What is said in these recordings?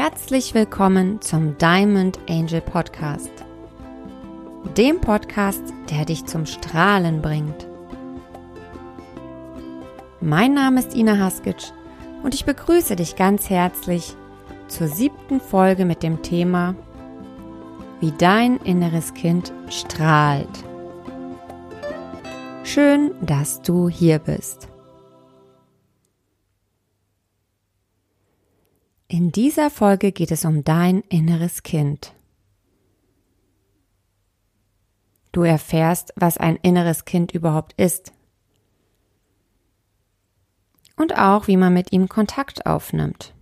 Herzlich willkommen zum Diamond Angel Podcast. Dem Podcast, der dich zum Strahlen bringt. Mein Name ist Ina Haskic und ich begrüße dich ganz herzlich zur siebten Folge mit dem Thema Wie dein inneres Kind strahlt. Schön, dass du hier bist. In dieser Folge geht es um dein inneres Kind. Du erfährst, was ein inneres Kind überhaupt ist. Und auch, wie man mit ihm Kontakt aufnimmt.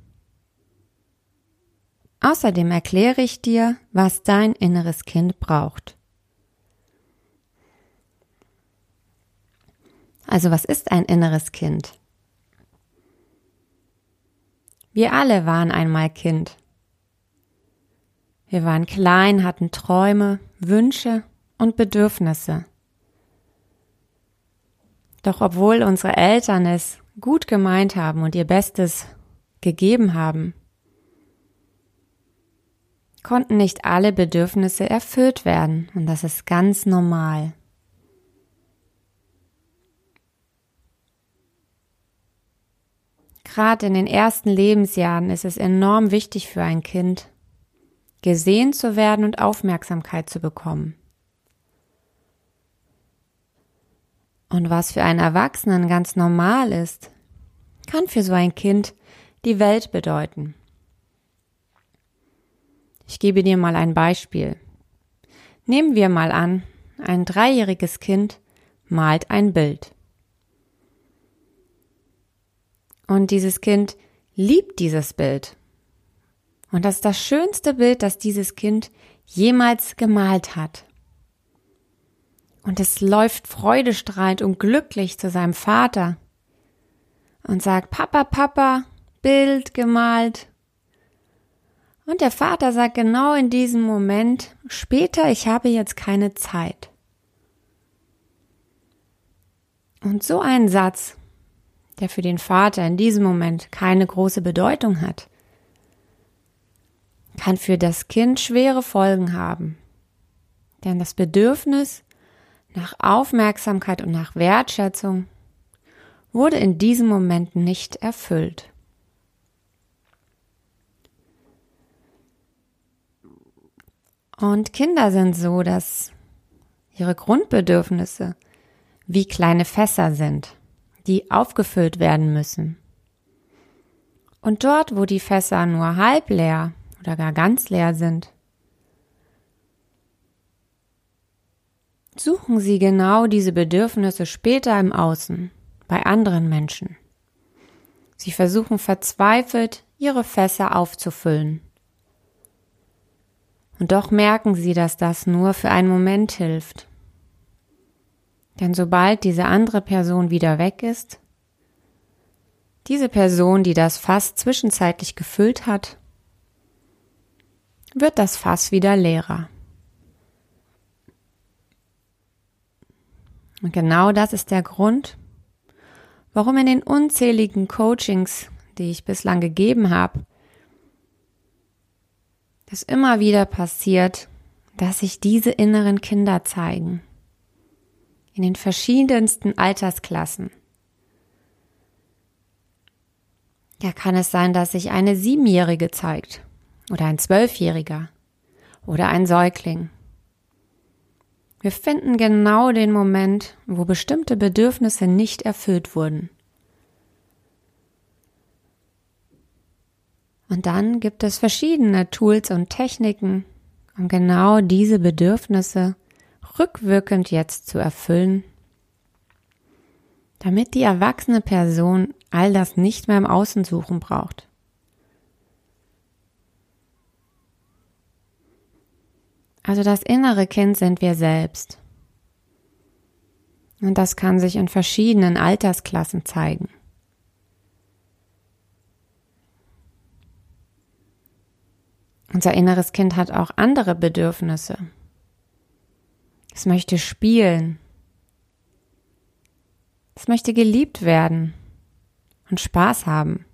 Außerdem erkläre ich dir, was dein inneres Kind braucht. Also was ist ein inneres Kind? Wir alle waren einmal Kind. Wir waren klein, hatten Träume, Wünsche und Bedürfnisse. Doch obwohl unsere Eltern es gut gemeint haben und ihr Bestes gegeben haben, konnten nicht alle Bedürfnisse erfüllt werden und das ist ganz normal. Gerade in den ersten Lebensjahren ist es enorm wichtig für ein Kind, gesehen zu werden und Aufmerksamkeit zu bekommen. Und was für einen Erwachsenen ganz normal ist, kann für so ein Kind die Welt bedeuten. Ich gebe dir mal ein Beispiel. Nehmen wir mal an, ein dreijähriges Kind malt ein Bild. Und dieses Kind liebt dieses Bild. Und das ist das schönste Bild, das dieses Kind jemals gemalt hat. Und es läuft freudestrahlend und glücklich zu seinem Vater und sagt, Papa, Papa, Bild gemalt. Und der Vater sagt genau in diesem Moment, später, ich habe jetzt keine Zeit. Und so ein Satz der für den Vater in diesem Moment keine große Bedeutung hat, kann für das Kind schwere Folgen haben. Denn das Bedürfnis nach Aufmerksamkeit und nach Wertschätzung wurde in diesem Moment nicht erfüllt. Und Kinder sind so, dass ihre Grundbedürfnisse wie kleine Fässer sind die aufgefüllt werden müssen. Und dort, wo die Fässer nur halb leer oder gar ganz leer sind, suchen Sie genau diese Bedürfnisse später im Außen, bei anderen Menschen. Sie versuchen verzweifelt, Ihre Fässer aufzufüllen. Und doch merken Sie, dass das nur für einen Moment hilft. Denn sobald diese andere Person wieder weg ist, diese Person, die das Fass zwischenzeitlich gefüllt hat, wird das Fass wieder leerer. Und genau das ist der Grund, warum in den unzähligen Coachings, die ich bislang gegeben habe, es immer wieder passiert, dass sich diese inneren Kinder zeigen in den verschiedensten Altersklassen. Ja, kann es sein, dass sich eine Siebenjährige zeigt oder ein Zwölfjähriger oder ein Säugling. Wir finden genau den Moment, wo bestimmte Bedürfnisse nicht erfüllt wurden. Und dann gibt es verschiedene Tools und Techniken, um genau diese Bedürfnisse rückwirkend jetzt zu erfüllen, damit die erwachsene Person all das nicht mehr im Außen suchen braucht. Also das innere Kind sind wir selbst. Und das kann sich in verschiedenen Altersklassen zeigen. Unser inneres Kind hat auch andere Bedürfnisse. Es möchte spielen. Es möchte geliebt werden und Spaß haben.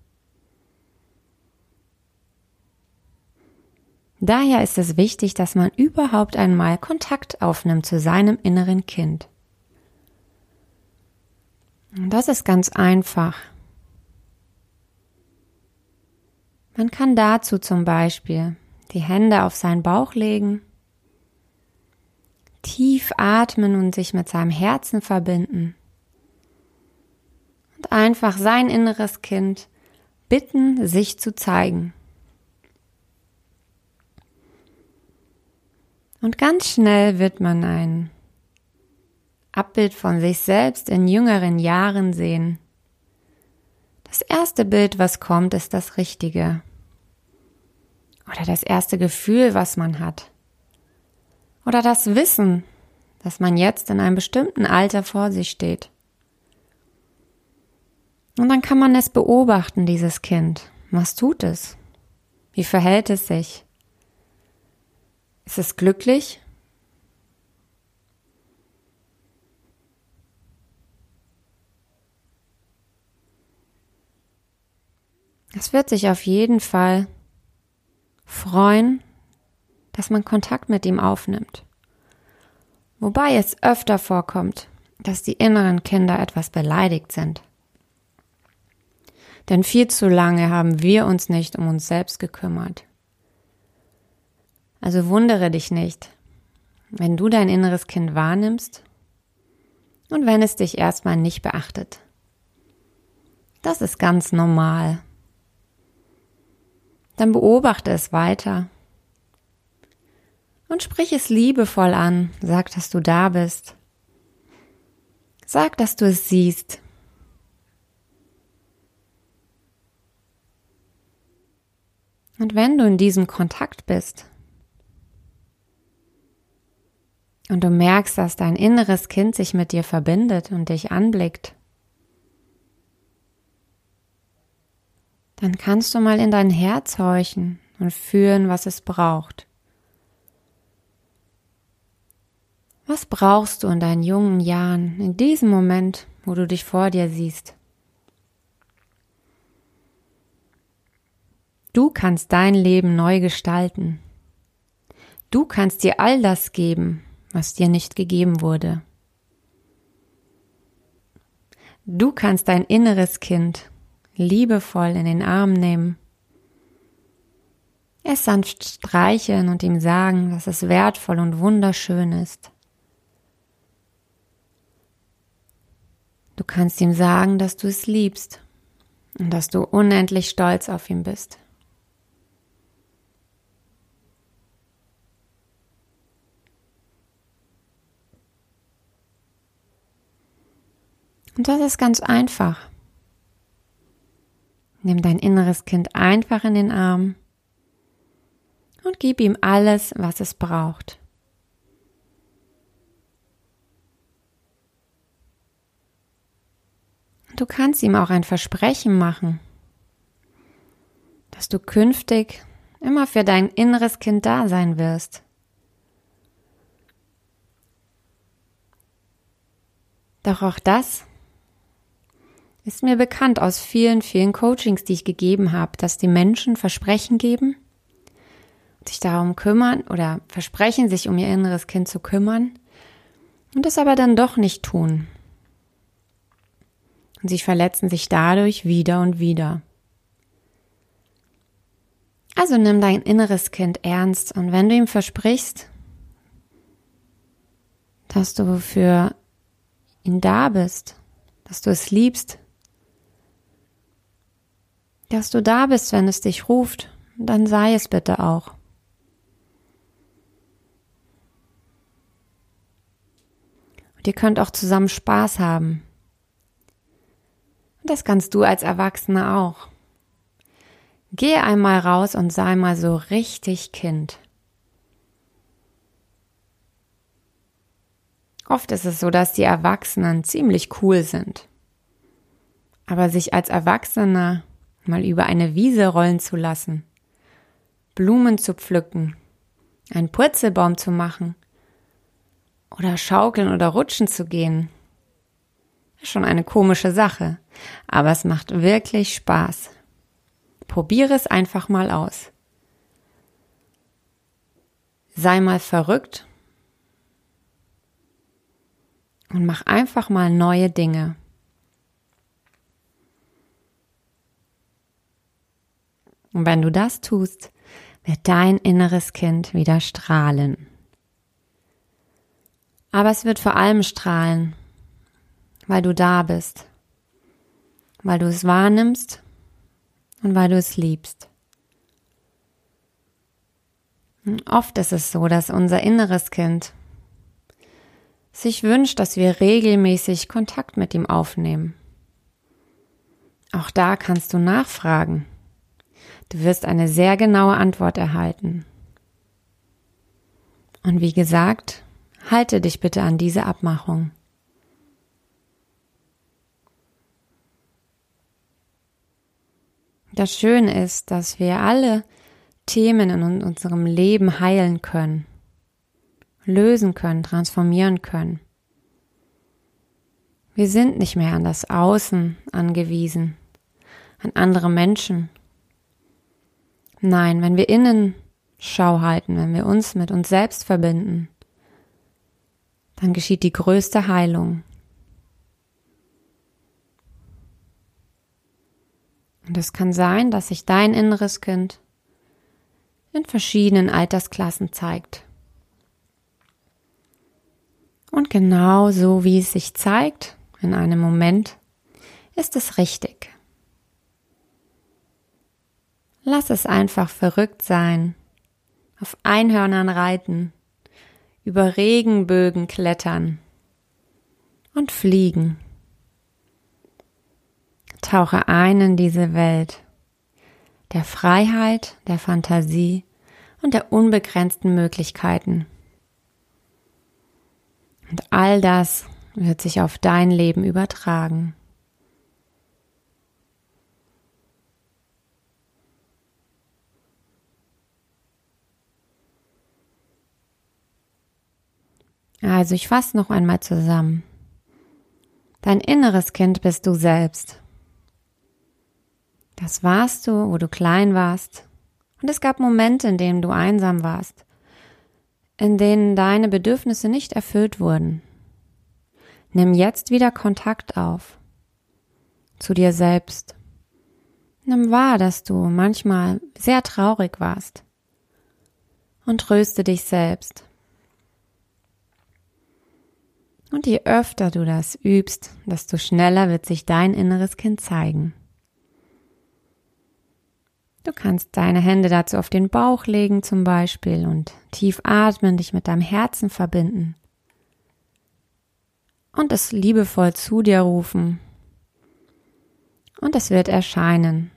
Daher ist es wichtig, dass man überhaupt einmal Kontakt aufnimmt zu seinem inneren Kind. Und das ist ganz einfach. Man kann dazu zum Beispiel die Hände auf seinen Bauch legen, tief atmen und sich mit seinem Herzen verbinden und einfach sein inneres Kind bitten, sich zu zeigen. Und ganz schnell wird man ein Abbild von sich selbst in jüngeren Jahren sehen. Das erste Bild, was kommt, ist das Richtige. Oder das erste Gefühl, was man hat. Oder das Wissen, dass man jetzt in einem bestimmten Alter vor sich steht. Und dann kann man es beobachten, dieses Kind. Was tut es? Wie verhält es sich? Ist es glücklich? Es wird sich auf jeden Fall freuen, dass man Kontakt mit ihm aufnimmt. Wobei es öfter vorkommt, dass die inneren Kinder etwas beleidigt sind. Denn viel zu lange haben wir uns nicht um uns selbst gekümmert. Also wundere dich nicht, wenn du dein inneres Kind wahrnimmst und wenn es dich erstmal nicht beachtet. Das ist ganz normal. Dann beobachte es weiter und sprich es liebevoll an. Sag, dass du da bist. Sag, dass du es siehst. Und wenn du in diesem Kontakt bist, und du merkst, dass dein inneres Kind sich mit dir verbindet und dich anblickt, dann kannst du mal in dein Herz horchen und fühlen, was es braucht. Was brauchst du in deinen jungen Jahren, in diesem Moment, wo du dich vor dir siehst? Du kannst dein Leben neu gestalten. Du kannst dir all das geben, was dir nicht gegeben wurde. Du kannst dein inneres Kind liebevoll in den Arm nehmen, es sanft streicheln und ihm sagen, dass es wertvoll und wunderschön ist. Du kannst ihm sagen, dass du es liebst und dass du unendlich stolz auf ihn bist. Und das ist ganz einfach. Nimm dein inneres Kind einfach in den Arm und gib ihm alles, was es braucht. Du kannst ihm auch ein Versprechen machen, dass du künftig immer für dein inneres Kind da sein wirst. Doch auch das ist mir bekannt aus vielen, vielen Coachings, die ich gegeben habe, dass die Menschen Versprechen geben, sich darum kümmern oder versprechen, sich um ihr inneres Kind zu kümmern und das aber dann doch nicht tun. Und sie verletzen sich dadurch wieder und wieder. Also nimm dein inneres Kind ernst und wenn du ihm versprichst, dass du für ihn da bist, dass du es liebst, dass du da bist, wenn es dich ruft, dann sei es bitte auch. Und ihr könnt auch zusammen Spaß haben. Und das kannst du als Erwachsener auch. Geh einmal raus und sei mal so richtig Kind. Oft ist es so, dass die Erwachsenen ziemlich cool sind. Aber sich als Erwachsener mal über eine Wiese rollen zu lassen, Blumen zu pflücken, einen Purzelbaum zu machen oder schaukeln oder rutschen zu gehen. Schon eine komische Sache, aber es macht wirklich Spaß. Probiere es einfach mal aus. sei mal verrückt und mach einfach mal neue Dinge. Und wenn du das tust, wird dein inneres Kind wieder strahlen. Aber es wird vor allem strahlen, weil du da bist, weil du es wahrnimmst und weil du es liebst. Und oft ist es so, dass unser inneres Kind sich wünscht, dass wir regelmäßig Kontakt mit ihm aufnehmen. Auch da kannst du nachfragen. Du wirst eine sehr genaue Antwort erhalten. Und wie gesagt, halte dich bitte an diese Abmachung. Das Schöne ist, dass wir alle Themen in unserem Leben heilen können, lösen können, transformieren können. Wir sind nicht mehr an das Außen angewiesen, an andere Menschen, Nein, wenn wir innen Schau halten, wenn wir uns mit uns selbst verbinden, dann geschieht die größte Heilung. Und es kann sein, dass sich dein inneres Kind in verschiedenen Altersklassen zeigt. Und genau so wie es sich zeigt, in einem Moment, ist es richtig. Lass es einfach verrückt sein, auf Einhörnern reiten, über Regenbögen klettern und fliegen. Tauche ein in diese Welt der Freiheit, der Fantasie und der unbegrenzten Möglichkeiten. Und all das wird sich auf dein Leben übertragen. Also ich fasse noch einmal zusammen. Dein inneres Kind bist du selbst. Das warst du, wo du klein warst. Und es gab Momente, in denen du einsam warst, in denen deine Bedürfnisse nicht erfüllt wurden. Nimm jetzt wieder Kontakt auf zu dir selbst. Nimm wahr, dass du manchmal sehr traurig warst und tröste dich selbst. Und je öfter du das übst, desto schneller wird sich dein inneres Kind zeigen. Du kannst deine Hände dazu auf den Bauch legen zum Beispiel und tief atmen, dich mit deinem Herzen verbinden und es liebevoll zu dir rufen. Und es wird erscheinen.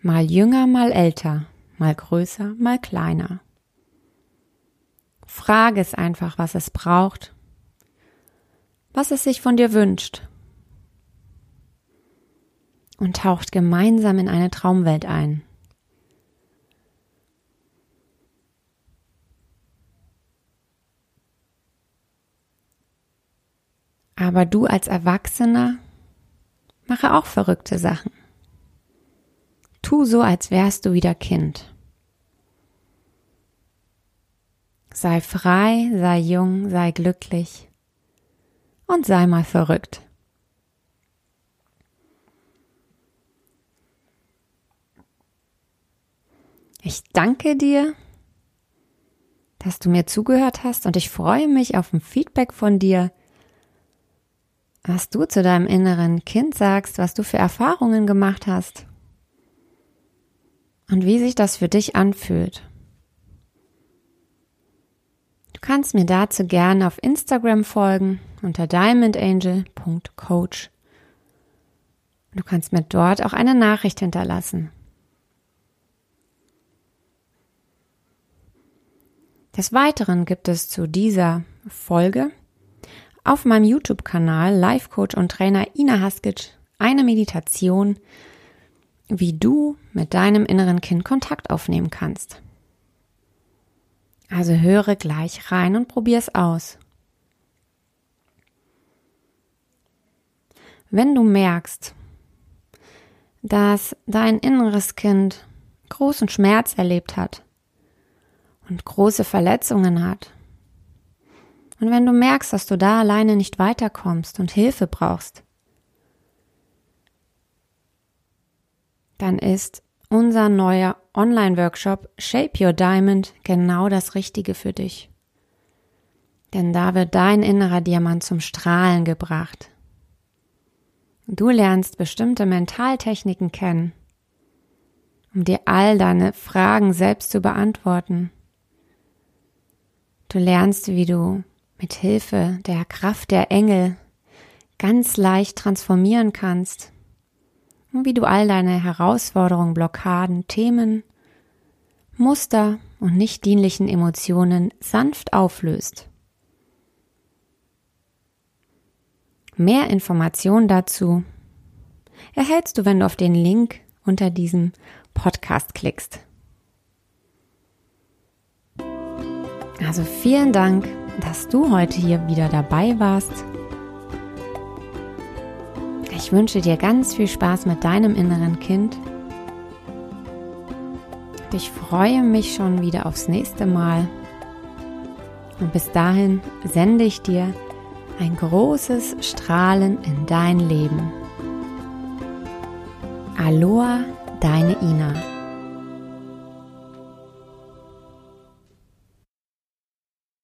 Mal jünger, mal älter, mal größer, mal kleiner. Frage es einfach, was es braucht, was es sich von dir wünscht und taucht gemeinsam in eine Traumwelt ein. Aber du als Erwachsener mache auch verrückte Sachen. Tu so, als wärst du wieder Kind. Sei frei, sei jung, sei glücklich und sei mal verrückt. Ich danke dir, dass du mir zugehört hast und ich freue mich auf ein Feedback von dir, was du zu deinem inneren Kind sagst, was du für Erfahrungen gemacht hast und wie sich das für dich anfühlt. Du kannst mir dazu gerne auf Instagram folgen unter diamondangel.coach. Du kannst mir dort auch eine Nachricht hinterlassen. Des Weiteren gibt es zu dieser Folge auf meinem YouTube-Kanal Life Coach und Trainer Ina Haskic eine Meditation, wie du mit deinem inneren Kind Kontakt aufnehmen kannst. Also höre gleich rein und probier es aus. Wenn du merkst, dass dein inneres Kind großen Schmerz erlebt hat und große Verletzungen hat. Und wenn du merkst, dass du da alleine nicht weiterkommst und Hilfe brauchst, dann ist unser neuer Online-Workshop Shape Your Diamond genau das Richtige für dich. Denn da wird dein innerer Diamant zum Strahlen gebracht. Du lernst bestimmte Mentaltechniken kennen, um dir all deine Fragen selbst zu beantworten. Du lernst, wie du mit Hilfe der Kraft der Engel ganz leicht transformieren kannst und wie du all deine Herausforderungen, Blockaden, Themen, Muster und nicht dienlichen Emotionen sanft auflöst. Mehr Informationen dazu erhältst du, wenn du auf den Link unter diesem Podcast klickst. Also vielen Dank, dass du heute hier wieder dabei warst. Ich wünsche dir ganz viel Spaß mit deinem inneren Kind. Ich freue mich schon wieder aufs nächste Mal. Und bis dahin sende ich dir ein großes Strahlen in dein Leben. Aloha, deine Ina.